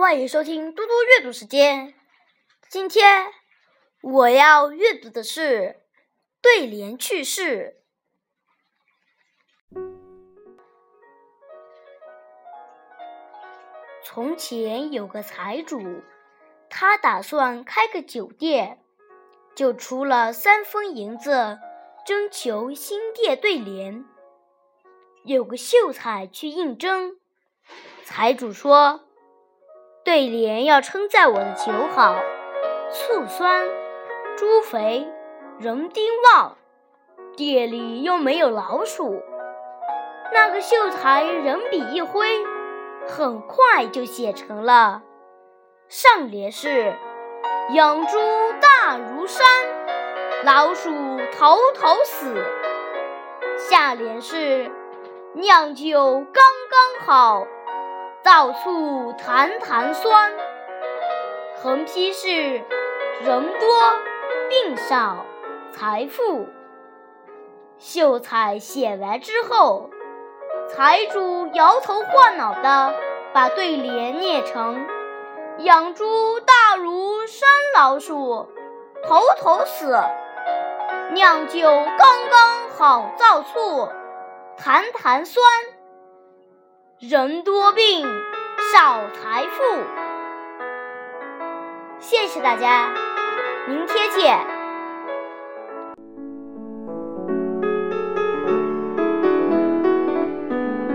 欢迎收听嘟嘟阅读时间。今天我要阅读的是对联趣事。从前有个财主，他打算开个酒店，就出了三分银子，征求新店对联。有个秀才去应征，财主说：“对联要称赞我的酒好，醋酸，猪肥，人丁旺，店里又没有老鼠。”那个秀才人笔一挥。很快就写成了。上联是“养猪大如山，老鼠头头死”，下联是“酿酒刚刚好，倒醋弹弹酸”，横批是“人多病少财富”。秀才写完之后。财主摇头晃脑的把对联念成：“养猪大如山老鼠，头头死；酿酒刚刚好，造醋弹弹酸。人多病少财富。”谢谢大家，明天见。